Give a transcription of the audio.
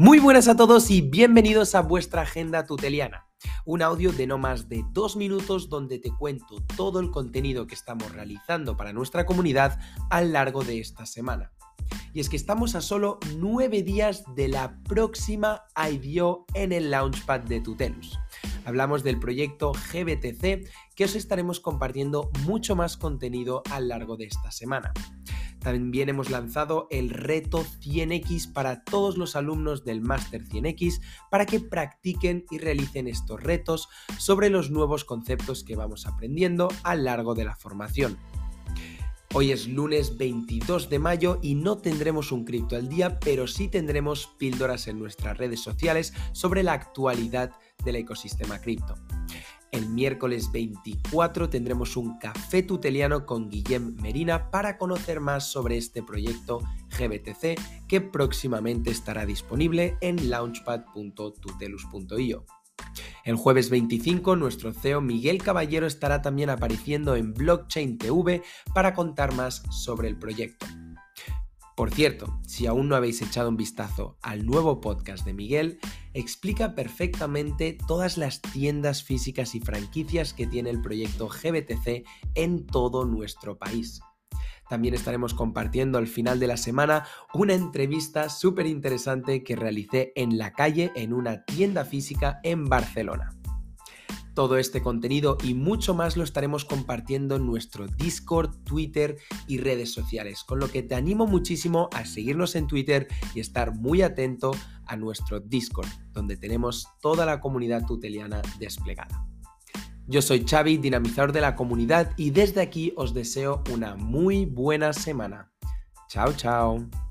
Muy buenas a todos y bienvenidos a vuestra agenda tuteliana. Un audio de no más de dos minutos donde te cuento todo el contenido que estamos realizando para nuestra comunidad a lo largo de esta semana. Y es que estamos a solo nueve días de la próxima IDO en el Launchpad de Tutelus. Hablamos del proyecto GBTC que os estaremos compartiendo mucho más contenido a lo largo de esta semana. También hemos lanzado el reto 100X para todos los alumnos del Máster 100X para que practiquen y realicen estos retos sobre los nuevos conceptos que vamos aprendiendo a lo largo de la formación. Hoy es lunes 22 de mayo y no tendremos un cripto al día, pero sí tendremos píldoras en nuestras redes sociales sobre la actualidad del ecosistema cripto. El miércoles 24 tendremos un café tuteliano con Guillem Merina para conocer más sobre este proyecto GBTC que próximamente estará disponible en launchpad.tutelus.io. El jueves 25 nuestro CEO Miguel Caballero estará también apareciendo en Blockchain TV para contar más sobre el proyecto. Por cierto, si aún no habéis echado un vistazo al nuevo podcast de Miguel, explica perfectamente todas las tiendas físicas y franquicias que tiene el proyecto GBTC en todo nuestro país. También estaremos compartiendo al final de la semana una entrevista súper interesante que realicé en la calle en una tienda física en Barcelona. Todo este contenido y mucho más lo estaremos compartiendo en nuestro Discord, Twitter y redes sociales, con lo que te animo muchísimo a seguirnos en Twitter y estar muy atento a nuestro Discord, donde tenemos toda la comunidad tuteliana desplegada. Yo soy Xavi, dinamizador de la comunidad, y desde aquí os deseo una muy buena semana. Chao, chao.